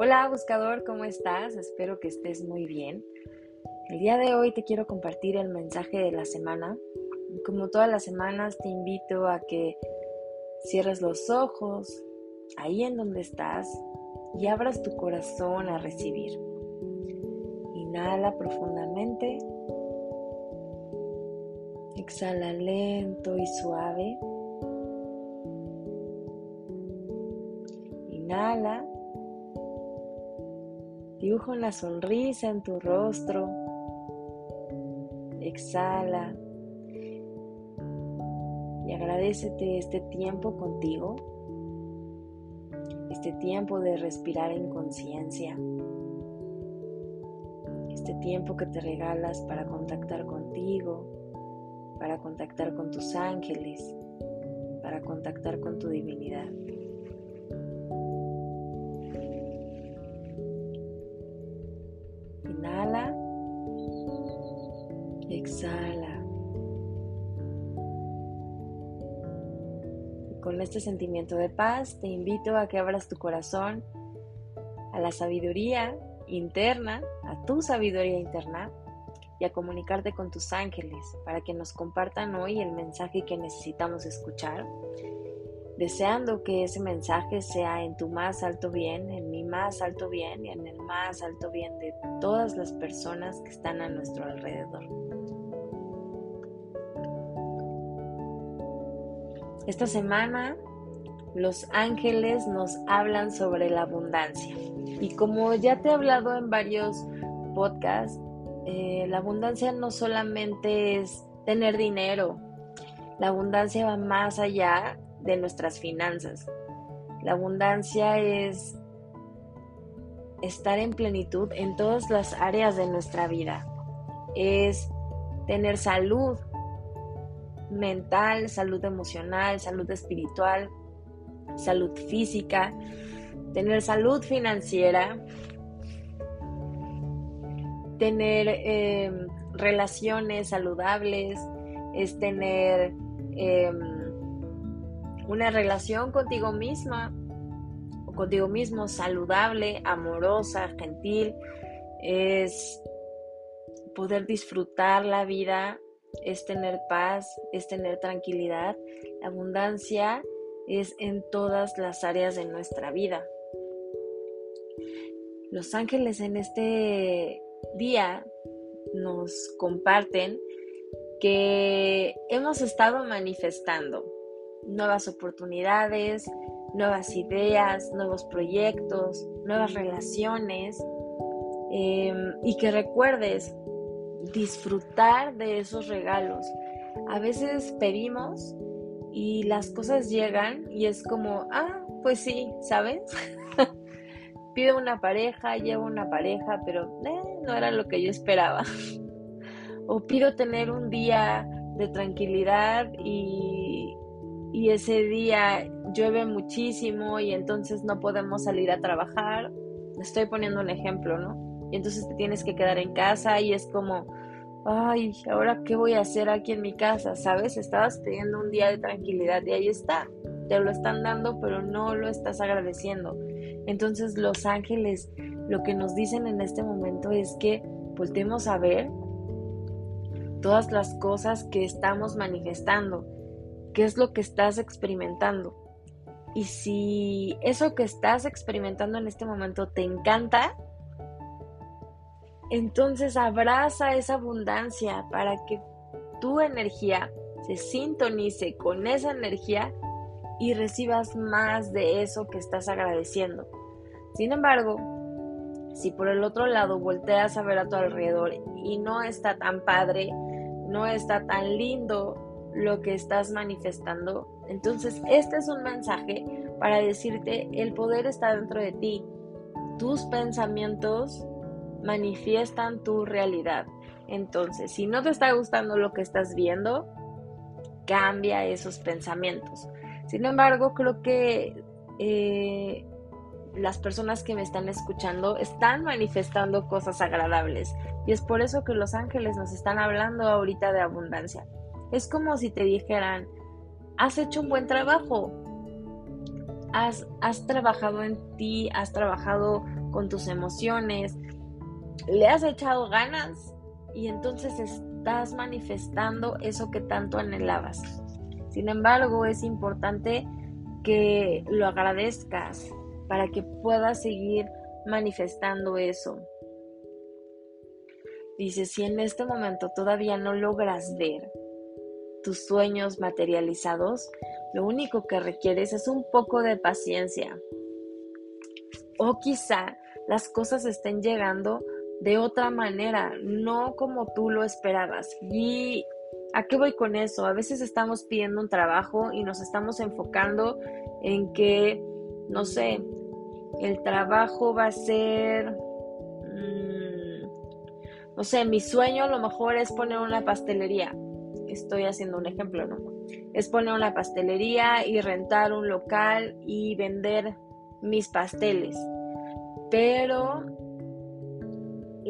Hola buscador, ¿cómo estás? Espero que estés muy bien. El día de hoy te quiero compartir el mensaje de la semana. Como todas las semanas te invito a que cierres los ojos ahí en donde estás y abras tu corazón a recibir. Inhala profundamente. Exhala lento y suave. Inhala. Dibuja una sonrisa en tu rostro. Exhala. Y agradecete este tiempo contigo. Este tiempo de respirar en conciencia. Este tiempo que te regalas para contactar contigo, para contactar con tus ángeles, para contactar con tu divinidad. Con este sentimiento de paz te invito a que abras tu corazón a la sabiduría interna, a tu sabiduría interna y a comunicarte con tus ángeles para que nos compartan hoy el mensaje que necesitamos escuchar, deseando que ese mensaje sea en tu más alto bien, en mi más alto bien y en el más alto bien de todas las personas que están a nuestro alrededor. Esta semana los ángeles nos hablan sobre la abundancia. Y como ya te he hablado en varios podcasts, eh, la abundancia no solamente es tener dinero, la abundancia va más allá de nuestras finanzas. La abundancia es estar en plenitud en todas las áreas de nuestra vida. Es tener salud, mental, salud emocional, salud espiritual, salud física, tener salud financiera, tener em, relaciones saludables, es tener em, una relación contigo misma o contigo mismo saludable, amorosa, gentil, es poder disfrutar la vida es tener paz, es tener tranquilidad. La abundancia es en todas las áreas de nuestra vida. Los ángeles en este día nos comparten que hemos estado manifestando nuevas oportunidades, nuevas ideas, nuevos proyectos, nuevas relaciones em, y que recuerdes disfrutar de esos regalos. A veces pedimos y las cosas llegan y es como, ah, pues sí, ¿sabes? Pido una pareja, llevo una pareja, pero eh, no era lo que yo esperaba. o pido tener un día de tranquilidad y, y ese día llueve muchísimo y entonces no podemos salir a trabajar. Estoy poniendo un ejemplo, ¿no? Y entonces te tienes que quedar en casa y es como, ay, ahora qué voy a hacer aquí en mi casa, ¿sabes? Estabas pidiendo un día de tranquilidad y ahí está, te lo están dando, pero no lo estás agradeciendo. Entonces los ángeles lo que nos dicen en este momento es que voltemos a ver todas las cosas que estamos manifestando, qué es lo que estás experimentando. Y si eso que estás experimentando en este momento te encanta, entonces abraza esa abundancia para que tu energía se sintonice con esa energía y recibas más de eso que estás agradeciendo. Sin embargo, si por el otro lado volteas a ver a tu alrededor y no está tan padre, no está tan lindo lo que estás manifestando, entonces este es un mensaje para decirte el poder está dentro de ti. Tus pensamientos manifiestan tu realidad. Entonces, si no te está gustando lo que estás viendo, cambia esos pensamientos. Sin embargo, creo que eh, las personas que me están escuchando están manifestando cosas agradables. Y es por eso que los ángeles nos están hablando ahorita de abundancia. Es como si te dijeran, has hecho un buen trabajo, has, has trabajado en ti, has trabajado con tus emociones, le has echado ganas y entonces estás manifestando eso que tanto anhelabas. Sin embargo, es importante que lo agradezcas para que puedas seguir manifestando eso. Dice, si en este momento todavía no logras ver tus sueños materializados, lo único que requieres es un poco de paciencia. O quizá las cosas estén llegando de otra manera, no como tú lo esperabas. Y ¿A qué voy con eso? A veces estamos pidiendo un trabajo y nos estamos enfocando en que, no sé, el trabajo va a ser, mm, no sé, mi sueño a lo mejor es poner una pastelería. Estoy haciendo un ejemplo, ¿no? Es poner una pastelería y rentar un local y vender mis pasteles. Pero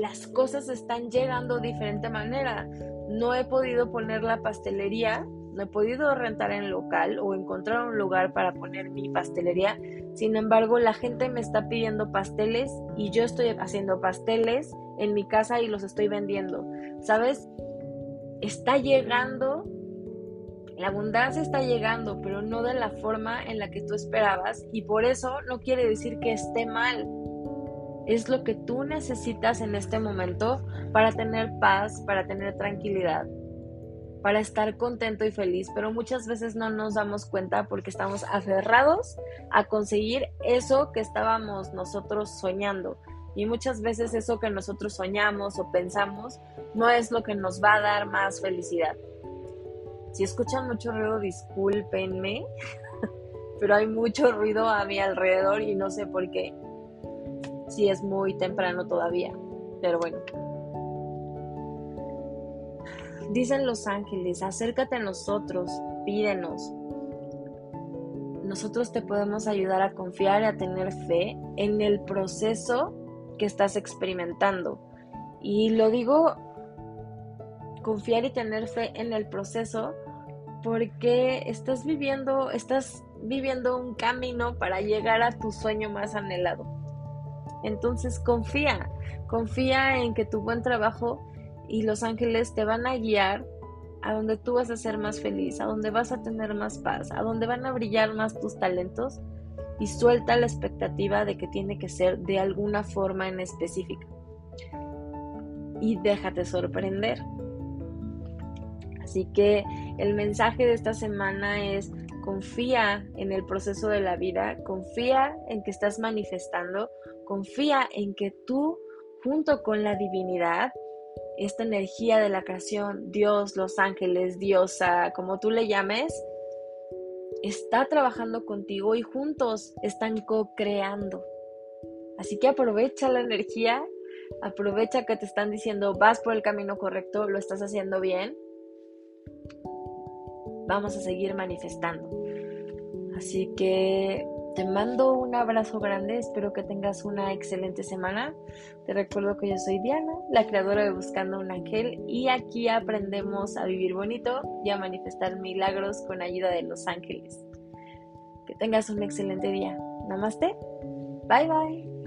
las cosas están llegando de diferente manera no he podido poner la pastelería, no he podido rentar en local o encontrar un lugar para poner mi pastelería. Sin embargo, la gente me está pidiendo pasteles y yo estoy haciendo pasteles en mi casa y los estoy vendiendo. ¿Sabes? Está llegando, la abundancia está llegando, pero no de la forma en la que tú esperabas y por eso no quiere decir que esté mal es lo que tú necesitas en este momento para tener paz, para tener tranquilidad, para estar contento y feliz, pero muchas veces no nos damos cuenta porque estamos aferrados a conseguir eso que estábamos nosotros soñando. Y muchas veces eso que nosotros soñamos o pensamos no es lo que nos va a dar más felicidad. Si escuchan mucho ruido, discúlpenme, pero hay mucho ruido a mi alrededor y no sé por qué si es muy temprano todavía, pero bueno. Dicen los ángeles, acércate a nosotros, pídenos. Nosotros te podemos ayudar a confiar y a tener fe en el proceso que estás experimentando. Y lo digo, confiar y tener fe en el proceso porque estás viviendo, estás viviendo un camino para llegar a tu sueño más anhelado. Entonces confía, confía en que tu buen trabajo y los ángeles te van a guiar a donde tú vas a ser más feliz, a donde vas a tener más paz, a donde van a brillar más tus talentos y suelta la expectativa de que tiene que ser de alguna forma en específica. Y déjate sorprender. Así que el mensaje de esta semana es confía en el proceso de la vida, confía en que estás manifestando, Confía en que tú, junto con la divinidad, esta energía de la creación, Dios, los ángeles, diosa, como tú le llames, está trabajando contigo y juntos están co-creando. Así que aprovecha la energía, aprovecha que te están diciendo vas por el camino correcto, lo estás haciendo bien. Vamos a seguir manifestando. Así que te mando un abrazo grande, espero que tengas una excelente semana. Te recuerdo que yo soy Diana, la creadora de Buscando un Ángel, y aquí aprendemos a vivir bonito y a manifestar milagros con ayuda de los ángeles. Que tengas un excelente día. Namaste. Bye bye.